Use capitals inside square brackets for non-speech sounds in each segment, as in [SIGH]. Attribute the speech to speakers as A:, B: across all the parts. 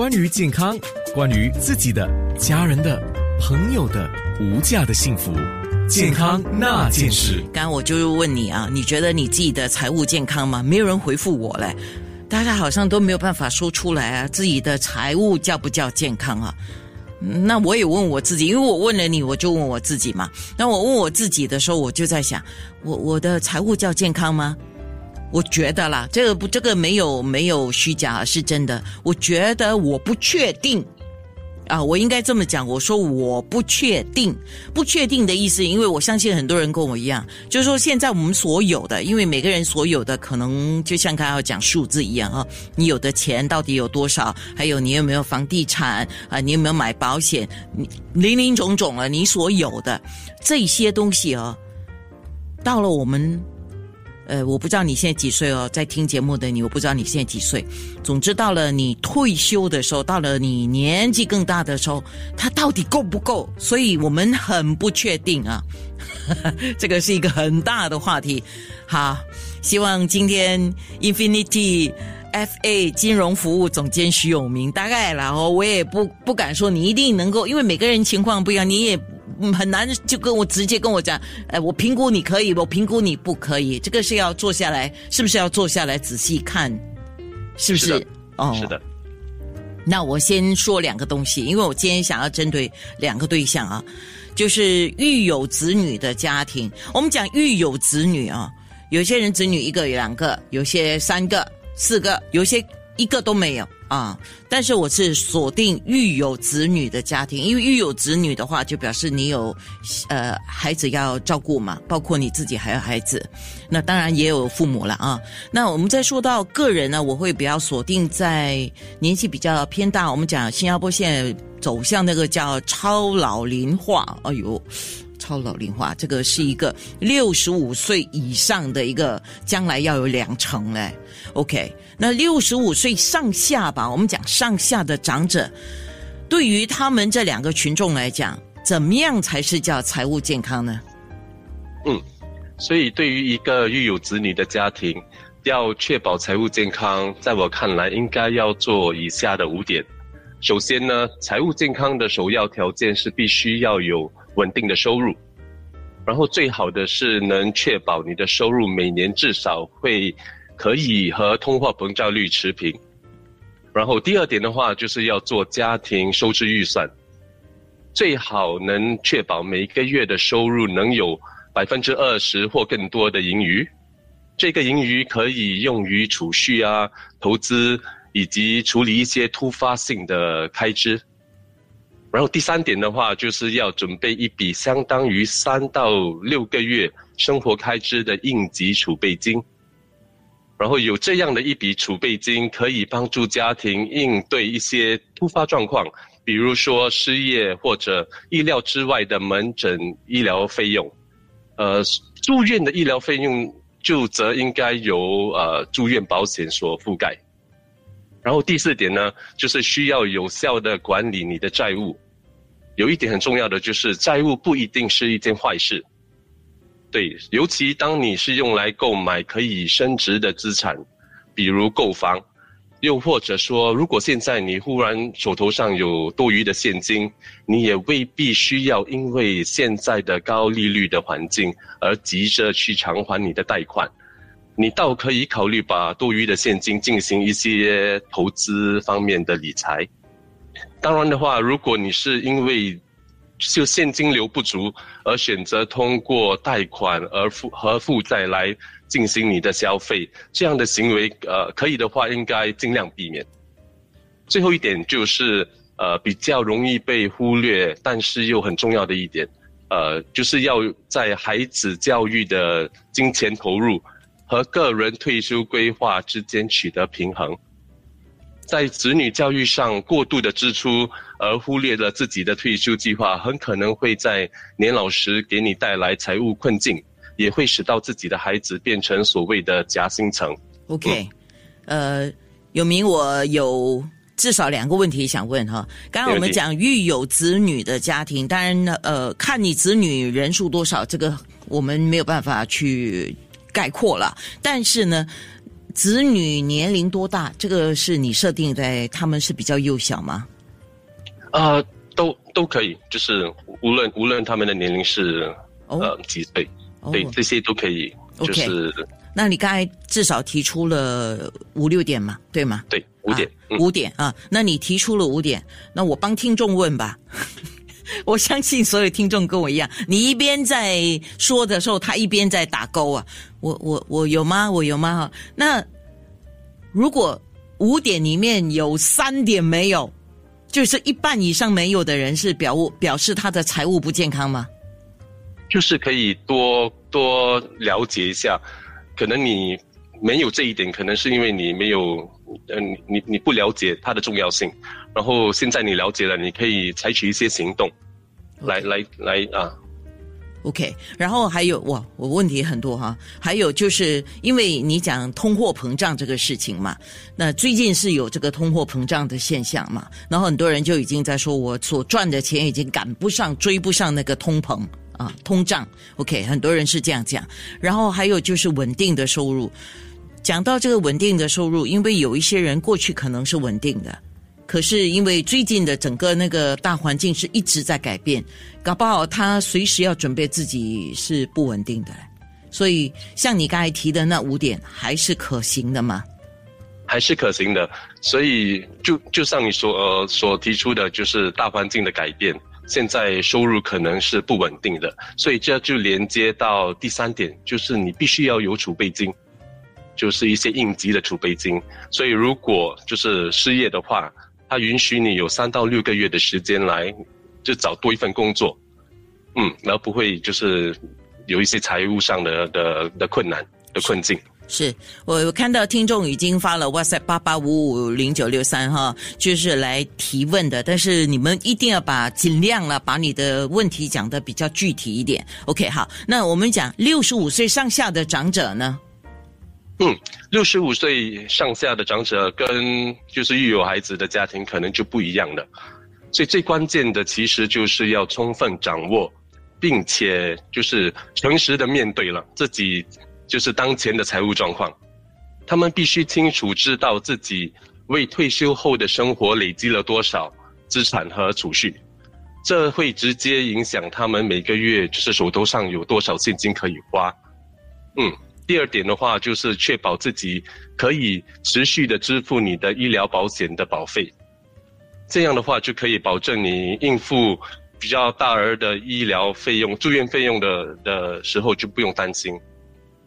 A: 关于健康，关于自己的、家人的、朋友的无价的幸福，健康那件事。
B: 刚我就问你啊，你觉得你自己的财务健康吗？没有人回复我嘞，大家好像都没有办法说出来啊，自己的财务叫不叫健康啊？那我也问我自己，因为我问了你，我就问我自己嘛。那我问我自己的时候，我就在想，我我的财务叫健康吗？我觉得啦，这个不，这个没有没有虚假，是真的。我觉得我不确定。啊，我应该这么讲，我说我不确定，不确定的意思，因为我相信很多人跟我一样，就是说现在我们所有的，因为每个人所有的可能就像刚刚讲数字一样啊，你有的钱到底有多少，还有你有没有房地产啊，你有没有买保险，你林林总总啊，你所有的这些东西啊，到了我们。呃，我不知道你现在几岁哦，在听节目的你，我不知道你现在几岁。总之，到了你退休的时候，到了你年纪更大的时候，它到底够不够？所以我们很不确定啊。[LAUGHS] 这个是一个很大的话题。好，希望今天 Infinity FA 金融服务总监徐永明，大概然后我也不不敢说你一定能够，因为每个人情况不一样，你也。嗯，很难就跟我直接跟我讲，哎，我评估你可以，我评估你不可以，这个是要坐下来，是不是要坐下来仔细看？是不是？
C: 哦，是的。
B: 那我先说两个东西，因为我今天想要针对两个对象啊，就是育有子女的家庭。我们讲育有子女啊，有些人子女一个两个，有些三个、四个，有些一个都没有。啊！但是我是锁定育有子女的家庭，因为育有子女的话，就表示你有呃孩子要照顾嘛，包括你自己还有孩子，那当然也有父母了啊。那我们再说到个人呢，我会比较锁定在年纪比较偏大。我们讲新加坡现在走向那个叫超老龄化，哎呦。超老龄化，这个是一个六十五岁以上的一个将来要有两成嘞。OK，那六十五岁上下吧，我们讲上下的长者，对于他们这两个群众来讲，怎么样才是叫财务健康呢？
C: 嗯，所以对于一个育有子女的家庭，要确保财务健康，在我看来，应该要做以下的五点。首先呢，财务健康的首要条件是必须要有。稳定的收入，然后最好的是能确保你的收入每年至少会可以和通货膨胀率持平。然后第二点的话，就是要做家庭收支预算，最好能确保每个月的收入能有百分之二十或更多的盈余。这个盈余可以用于储蓄啊、投资以及处理一些突发性的开支。然后第三点的话，就是要准备一笔相当于三到六个月生活开支的应急储备金。然后有这样的一笔储备金，可以帮助家庭应对一些突发状况，比如说失业或者意料之外的门诊医疗费用。呃，住院的医疗费用就则应该由呃住院保险所覆盖。然后第四点呢，就是需要有效的管理你的债务。有一点很重要的就是，债务不一定是一件坏事。对，尤其当你是用来购买可以升值的资产，比如购房，又或者说，如果现在你忽然手头上有多余的现金，你也未必需要因为现在的高利率的环境而急着去偿还你的贷款。你倒可以考虑把多余的现金进行一些投资方面的理财。当然的话，如果你是因为就现金流不足而选择通过贷款而负和负债来进行你的消费，这样的行为，呃，可以的话应该尽量避免。最后一点就是，呃，比较容易被忽略，但是又很重要的一点，呃，就是要在孩子教育的金钱投入。和个人退休规划之间取得平衡，在子女教育上过度的支出，而忽略了自己的退休计划，很可能会在年老时给你带来财务困境，也会使到自己的孩子变成所谓的夹心层。
B: OK，呃，有明，我有至少两个问题想问哈。刚刚我们讲育有子女的家庭，当然呢，呃，看你子女人数多少，这个我们没有办法去。概括了，但是呢，子女年龄多大？这个是你设定在他们是比较幼小吗？
C: 啊、都都可以，就是无论无论他们的年龄是、
B: 哦
C: 呃几岁，
B: 哦
C: 对，这些都可以，就是
B: 那你刚才至少提出了五六点嘛，对吗？
C: 对五点，
B: 啊
C: 嗯，
B: 五点啊，那你提出了五点，那我帮听众问吧。[LAUGHS] 我相信所有听众跟我一样，你一边在说的时候，他一边在打勾啊。我我我有吗？我有吗？哈，那如果五点里面有三点没有，就是一半以上没有的人是表物表示他的财务不健康吗？
C: 就是可以多多了解一下，可能你没有这一点，可能是因为你没有，嗯，你你你不了解它的重要性，然后现在你了解了，你可以采取一些行动，来来来啊，
B: OK，然后还有哇，我问题很多哈。还有就是因为你讲通货膨胀这个事情嘛，那最近是有这个通货膨胀的现象嘛，然后很多人就已经在说，我所赚的钱已经赶不上、追不上那个通膨啊，通胀。OK，很多人是这样讲。然后还有就是稳定的收入，讲到这个稳定的收入，因为有一些人过去可能是稳定的。可是因为最近的整个那个大环境是一直在改变，搞不好他随时要准备自己是不稳定的，所以像你刚才提的那五点还是可行的吗？
C: 还是可行的。所以就就像你所呃所提出的，就是大环境的改变，现在收入可能是不稳定的，所以这就连接到第三点，就是你必须要有储备金，就是一些应急的储备金。所以如果就是失业的话，他允许你有三到六个月的时间来就找多一份工作，嗯，然后不会就是有一些财务上的的的困难的困境。
B: 是我我看到听众已经发了 WhatsApp 八八五五零九六三哈，就是来提问的，但是你们一定要把尽量了把你的问题讲的比较具体一点。OK，好，那我们讲六十五岁上下的长者呢？
C: 嗯，六十五岁上下的长者跟就是育有孩子的家庭可能就不一样了，所以最关键的其实就是要充分掌握，并且就是诚实的面对了自己就是当前的财务状况，他们必须清楚知道自己为退休后的生活累积了多少资产和储蓄，这会直接影响他们每个月就是手头上有多少现金可以花，嗯。第二点的话，就是确保自己可以持续的支付你的医疗保险的保费，这样的话就可以保证你应付比较大额的医疗费用、住院费用的的时候就不用担心。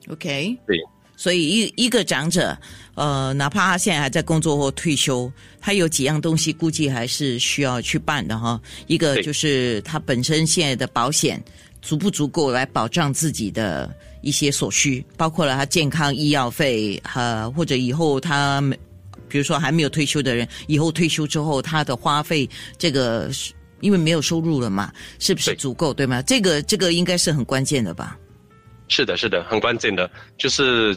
B: OK，
C: 对，
B: 所以一一个长者，呃，哪怕他现在还在工作或退休，他有几样东西估计还是需要去办的哈。一个就是他本身现在的保险足不足够来保障自己的一些所需，包括了他健康医药费，呃，或者以后他没比如说还没有退休的人，以后退休之后他的花费，这个是因为没有收入了嘛，是不是足够？对吗？这个这个应该是很关键的吧？
C: 是的，是的，很关键的，就是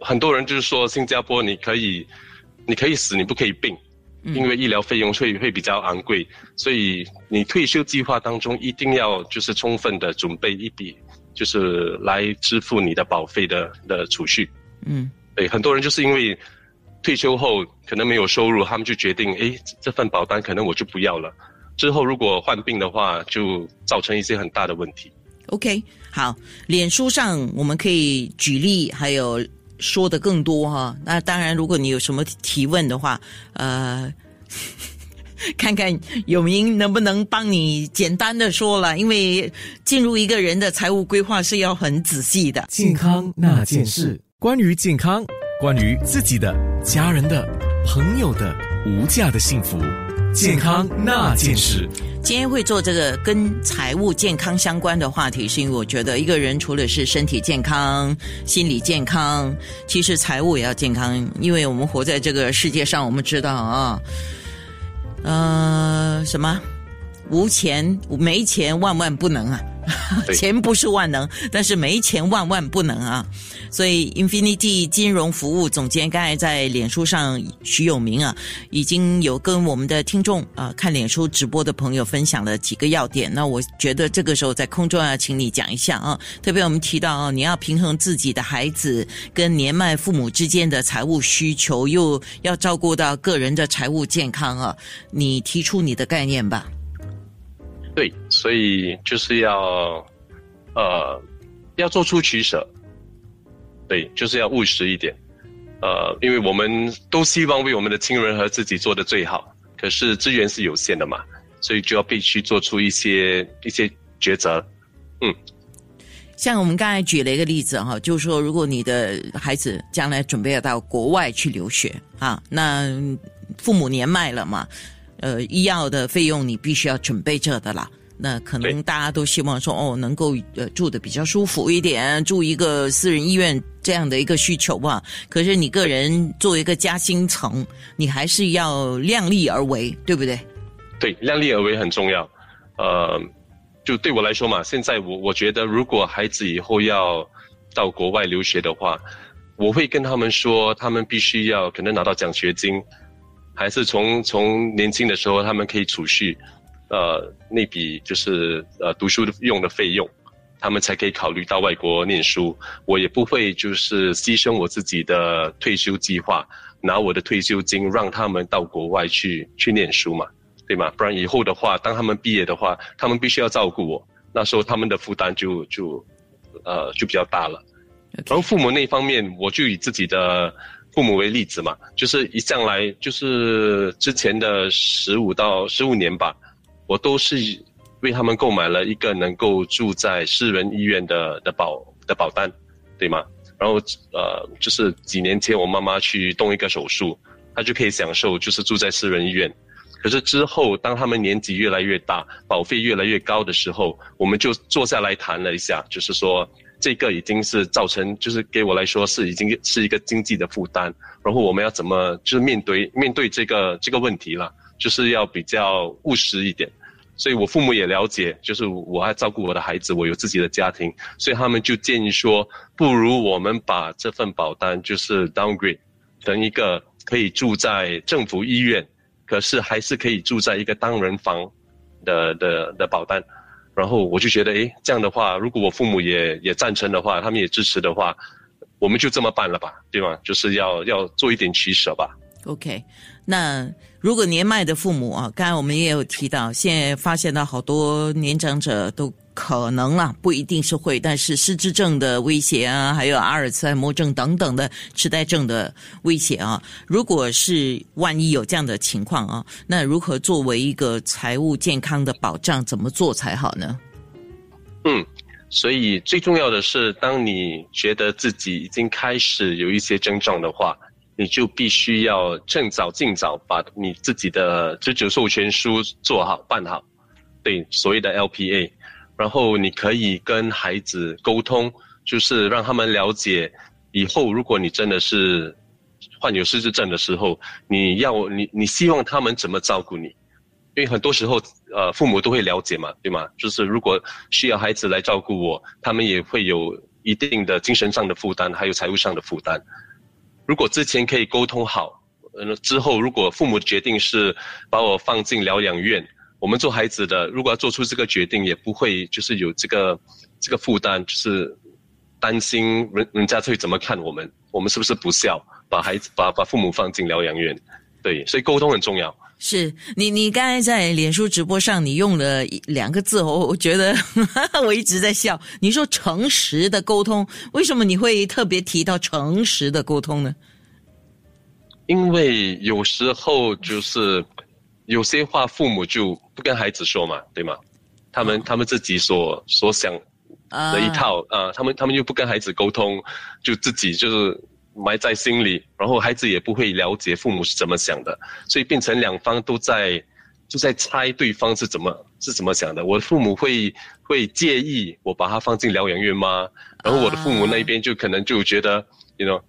C: 很多人就是说新加坡你可以，你可以死，你不可以病，因为医疗费用会会比较昂贵，所以你退休计划当中一定要就是充分的准备一笔，就是来支付你的保费的的储蓄。
B: 嗯。
C: 对，很多人就是因为退休后可能没有收入，他们就决定，诶，这份保单可能我就不要了。之后如果患病的话，就造成一些很大的问题。
B: OK，好，脸书上我们可以举例，还有说的更多哈。那当然，如果你有什么提问的话，呃，[LAUGHS] 看看永明能不能帮你简单的说了，因为进入一个人的财务规划是要很仔细的。
A: 健康那件事，关于健康，关于自己的、家人的、朋友的无价的幸福，健康那件事。
B: 今天会做这个跟财务健康相关的话题，是因为我觉得一个人除了是身体健康、心理健康，其实财务也要健康，因为我们活在这个世界上，我们知道啊，呃，什么？无钱没钱万万不能啊，[LAUGHS] 钱不是万能，但是没钱万万不能啊。所以，Infinity 金融服务总监刚才在脸书上，徐有明啊，已经有跟我们的听众啊、看脸书直播的朋友分享了几个要点。那我觉得这个时候在空中要请你讲一下啊，特别我们提到啊，你要平衡自己的孩子跟年迈父母之间的财务需求，又要照顾到个人的财务健康啊。你提出你的概念吧。
C: 对，所以就是要，呃，要做出取舍。对，就是要务实一点。呃，因为我们都希望为我们的亲人和自己做的最好，可是资源是有限的嘛，所以就要必须做出一些一些抉择。
B: 嗯像我们刚才举了一个例子哈，就是说，如果你的孩子将来准备要到国外去留学啊，那父母年迈了嘛，呃，医药的费用你必须要准备着的啦。那可能大家都希望说，哦，能够呃住的比较舒服一点，住一个私人医院这样的一个需求吧。可是你个人作为一个夹心层，你还是要量力而为，对不对？
C: 对，量力而为很重要。呃，就对我来说嘛，现在我我觉得，如果孩子以后要到国外留学的话，我会跟他们说，他们必须要可能拿到奖学金，还是从从年轻的时候他们可以储蓄，呃，那笔就是呃读书用的费用，他们才可以考虑到外国念书。我也不会就是牺牲我自己的退休计划，拿我的退休金让他们到国外去去念书嘛。对吗？不然以后的话，当他们毕业的话，他们必须要照顾我，那时候他们的负担就就，呃，就比较大了。然后父母那方面，我就以自己的父母为例子嘛，就是一向来就是之前的十五到十五年吧，我都是为他们购买了一个能够住在私人医院的的保的保单，对吗？然后呃，就是几年前我妈妈去动一个手术，她就可以享受就是住在私人医院。可是之后，当他们年纪越来越大，保费越来越高的时候，我们就坐下来谈了一下，就是说这个已经是造成，就是给我来说是已经是一个经济的负担。然后我们要怎么就是面对面对这个这个问题了，就是要比较务实一点。所以我父母也了解，就是我还照顾我的孩子，我有自己的家庭，所以他们就建议说，不如我们把这份保单就是 downgrade 成一个可以住在政府医院。可是还是可以住在一个单人房的的的保单，然后我就觉得，诶，这样的话，如果我父母也也赞成的话，他们也支持的话，我们就这么办了吧，对吗？就是要要做一点取舍吧。
B: OK，那如果年迈的父母啊，刚才我们也有提到，现在发现到好多年长者都可能啊，不一定是会，但是失智症的威胁啊，还有阿尔茨海默症等等的痴呆症的威胁啊，如果是万一有这样的情况啊，那如何作为一个财务健康的保障，怎么做才好呢？
C: 嗯，所以最重要的是，当你觉得自己已经开始有一些症状的话，你就必须要趁早尽早把你自己的持久授权书做好办好，对，所谓的 LPA，然后你可以跟孩子沟通，就是让他们了解，以后如果你真的是患有失智症的时候，你要你你希望他们怎么照顾你？因为很多时候，呃，父母都会了解嘛，对吗？就是如果需要孩子来照顾我，他们也会有一定的精神上的负担，还有财务上的负担。如果之前可以沟通好，呃，之后如果父母决定是把我放进疗养院，我们做孩子的如果要做出这个决定，也不会就是有这个这个负担，就是担心人人家会怎么看我们，我们是不是不孝，把孩子把把父母放进疗养院？对，所以沟通很重要。
B: 是你，你刚才在脸书直播上，你用了一两个字，我我觉得 [LAUGHS] 我一直在笑。你说诚实的沟通，为什么你会特别提到诚实的沟通呢？
C: 因为有时候就是有些话父母就不跟孩子说嘛，对吗？他们他们自己所所想
B: 啊
C: 的一套啊、他们他们又不跟孩子沟通，就自己就是埋在心里，然后孩子也不会了解父母是怎么想的，所以变成两方都在就在猜对方是怎么是怎么想的。我的父母会会介意我把他放进疗养院吗？然后我的父母那边就可能就觉得，you know。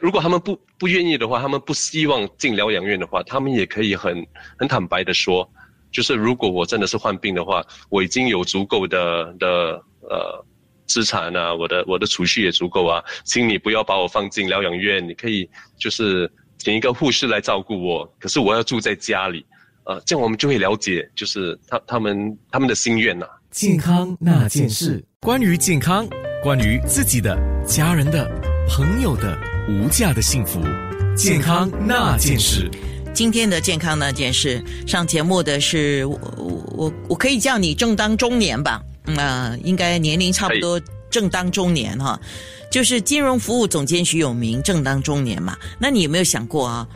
C: 如果他们不不愿意的话，他们不希望进疗养院的话，他们也可以很很坦白的说，就是如果我真的是患病的话，我已经有足够的的呃资产啊，我的我的储蓄也足够啊，请你不要把我放进疗养院，你可以就是请一个护士来照顾我，可是我要住在家里，呃，这样我们就会了解，就是他他们他们的心愿呐、
A: 健康那件事，关于健康，关于自己的、家人的、朋友的无价的幸福，健康那件事。
B: 今天的健康那件事，上节目的是我我我可以叫你正当中年吧？嗯、应该年龄差不多正当中年哈，就是金融服务总监徐永明，正当中年嘛。那你有没有想过啊？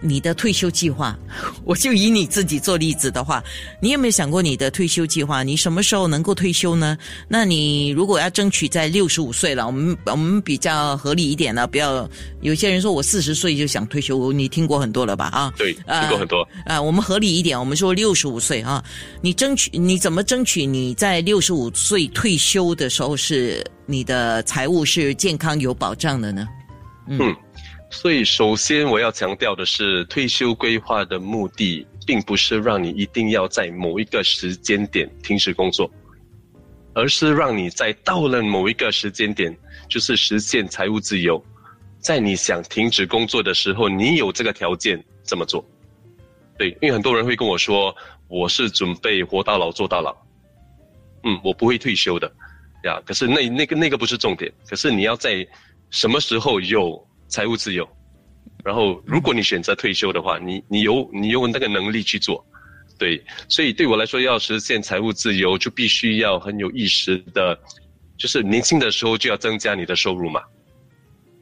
B: 你的退休计划，我就以你自己做例子的话，你有没有想过你的退休计划？你什么时候能够退休呢？那你如果要争取在六十五岁了，我们我们比较合理一点呢，不要有些人说我四十岁就想退休，你听过很多了吧？啊，
C: 对，听过很多。
B: 啊，我们合理一点，我们说六十五岁啊，你争取你怎么争取你在六十五岁退休的时候是你的财务是健康有保障的呢？
C: 嗯，所以首先我要强调的是，退休规划的目的并不是让你一定要在某一个时间点停止工作，而是让你在到了某一个时间点，就是实现财务自由，在你想停止工作的时候，你有这个条件这么做。对，因为很多人会跟我说，我是准备活到老做到老，嗯，我不会退休的，呀，可是那那个那个不是重点，可是你要在什么时候有财务自由？然后，如果你选择退休的话，你你有你有那个能力去做，对，所以对我来说，要实现财务自由，就必须要很有意识的，就是年轻的时候就要增加你的收入嘛，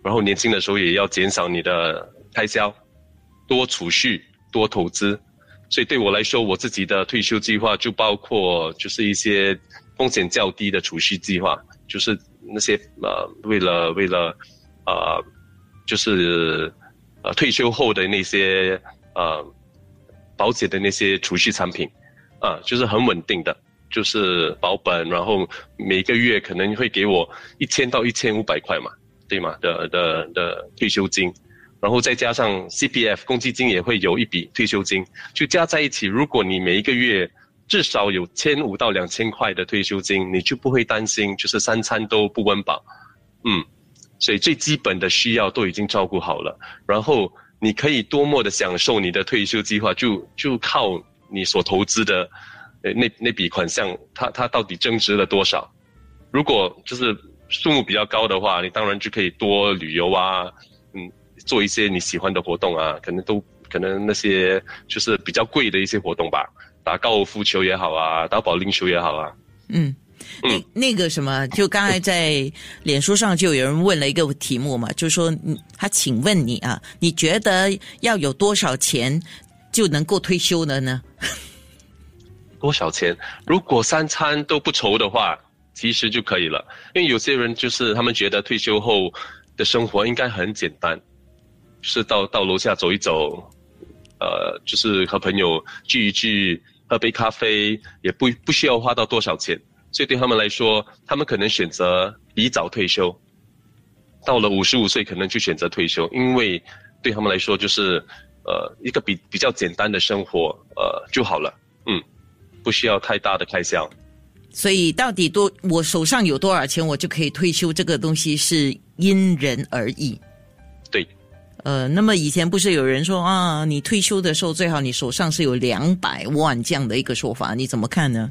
C: 然后年轻的时候也要减少你的开销，多储蓄，多投资。所以对我来说，我自己的退休计划就包括就是一些风险较低的储蓄计划，就是那些呃为了为了呃就是呃退休后的那些呃保险的那些储蓄产品啊，就是很稳定的，就是保本，然后每个月可能会给我一千到一千五百块嘛，对吗？的的的退休金。然后再加上 CPF 公积金也会有一笔退休金，就加在一起。如果你每一个月至少有千五到两千块的退休金，你就不会担心就是三餐都不温饱，嗯，所以最基本的需要都已经照顾好了。然后你可以多么的享受你的退休计划，就就靠你所投资的呃那那笔款项，它它到底增值了多少？如果就是数目比较高的话，你当然就可以多旅游啊，嗯。做一些你喜欢的活动啊，可能都可能那些就是比较贵的一些活动吧，打高尔夫球也好啊，打保龄球也好啊。
B: 嗯，那那个什么，就刚才在脸书上就有人问了一个题目嘛，就说他请问你啊，你觉得要有多少钱就能够退休了呢？[LAUGHS]
C: 多少钱？如果三餐都不愁的话，其实就可以了。因为有些人就是他们觉得退休后的生活应该很简单。是到到楼下走一走，呃，就是和朋友聚一聚，喝杯咖啡，也不不需要花到多少钱，所以对他们来说，他们可能选择比早退休，到了五十五岁可能就选择退休，因为对他们来说就是呃一个比比较简单的生活呃就好了，嗯，不需要太大的开销。
B: 所以到底多我手上有多少钱，我就可以退休，这个东西是因人而异。
C: 对。
B: 呃，那么以前不是有人说啊，你退休的时候最好你手上是有两百万这样的一个说法，你怎么看呢？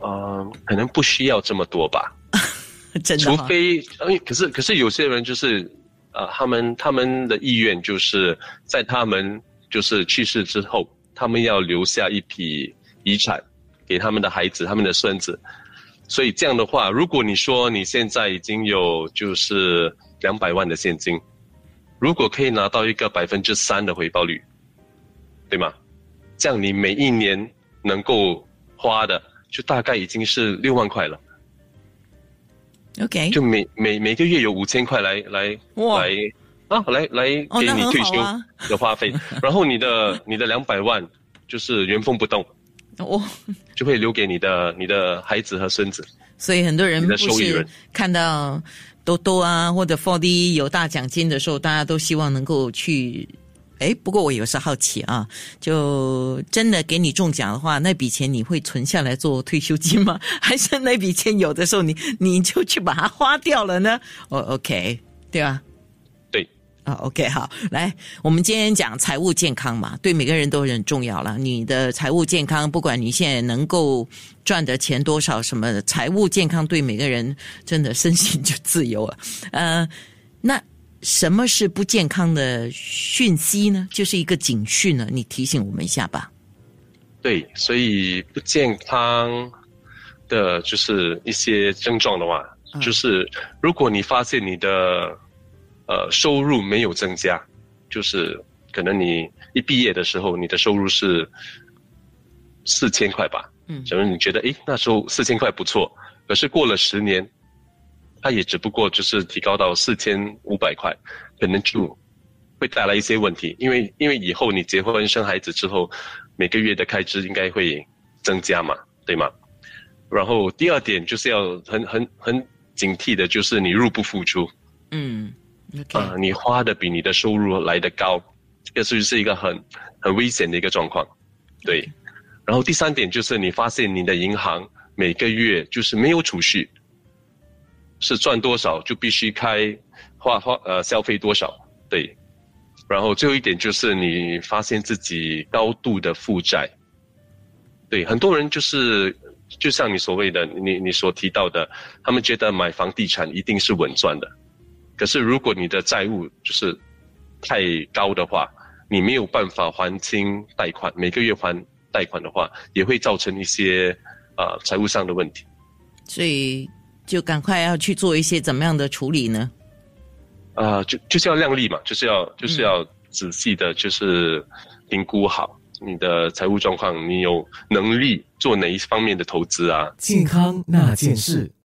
C: 呃，可能不需要这么多吧，[LAUGHS]
B: 真的。
C: 除非，呃，可是可是有些人就是，呃，他们他们的意愿就是在他们就是去世之后，他们要留下一笔遗产给他们的孩子、他们的孙子。所以这样的话，如果你说你现在已经有就是两百万的现金。如果可以拿到一个百分之三的回报率，对吗？这样你每一年能够花的就大概已经是六万块了。
B: OK，
C: 就每每每个月有五千块来来来啊，来来
B: 哦
C: 给你退休
B: 啊
C: 的花费，[LAUGHS] 然后你的你的两百万就是原封不动，
B: 哦，
C: 就会留给你的你的孩子和孙子。
B: 所以很多人
C: 你
B: 不是看到多多啊或者 Four D 有大奖金的时候，大家都希望能够去哎，不过我有时好奇啊，就真的给你中奖的话，那笔钱你会存下来做退休金吗？还是那笔钱有的时候你你就去把它花掉了呢？哦，OK，对吧？
C: 对，
B: 啊，OK，好，来，我们今天讲财务健康嘛，对每个人都很重要了。你的财务健康，不管你现在能够赚的钱多少，什么财务健康对每个人真的身心就自由了。呃，那。什么是不健康的讯息呢？就是一个警讯呢，你提醒我们一下吧。
C: 对，所以不健康的就是一些症状的话，就是如果你发现你的呃收入没有增加，就是可能你一毕业的时候你的收入是四千块吧，嗯，假如你觉得诶那时候四千块不错，可是过了十年。它也只不过就是提高到四千五百块，可能就会带来一些问题，因为因为以后你结婚生孩子之后，每个月的开支应该会增加嘛，对吗？然后第二点就是要很很很警惕的，就是你入不敷出，
B: 嗯，
C: 啊，你花的比你的收入来的高，这个是是一个很很危险的一个状况，对。然后第三点就是你发现你的银行每个月就是没有储蓄。是赚多少就必须开花花呃消费多少对，然后最后一点就是你发现自己高度的负债，对很多人就是就像你所谓的你你所提到的，他们觉得买房地产一定是稳赚的，可是如果你的债务就是太高的话，你没有办法还清贷款，每个月还贷款的话，也会造成一些啊财务上的问题，
B: 所以。就赶快要去做一些怎么样的处理呢？
C: 啊，就就是要量力嘛，就是要就是要仔细的，就是评估好你的财务状况，你有能力做哪一方面的投资啊？
A: 健康那件事。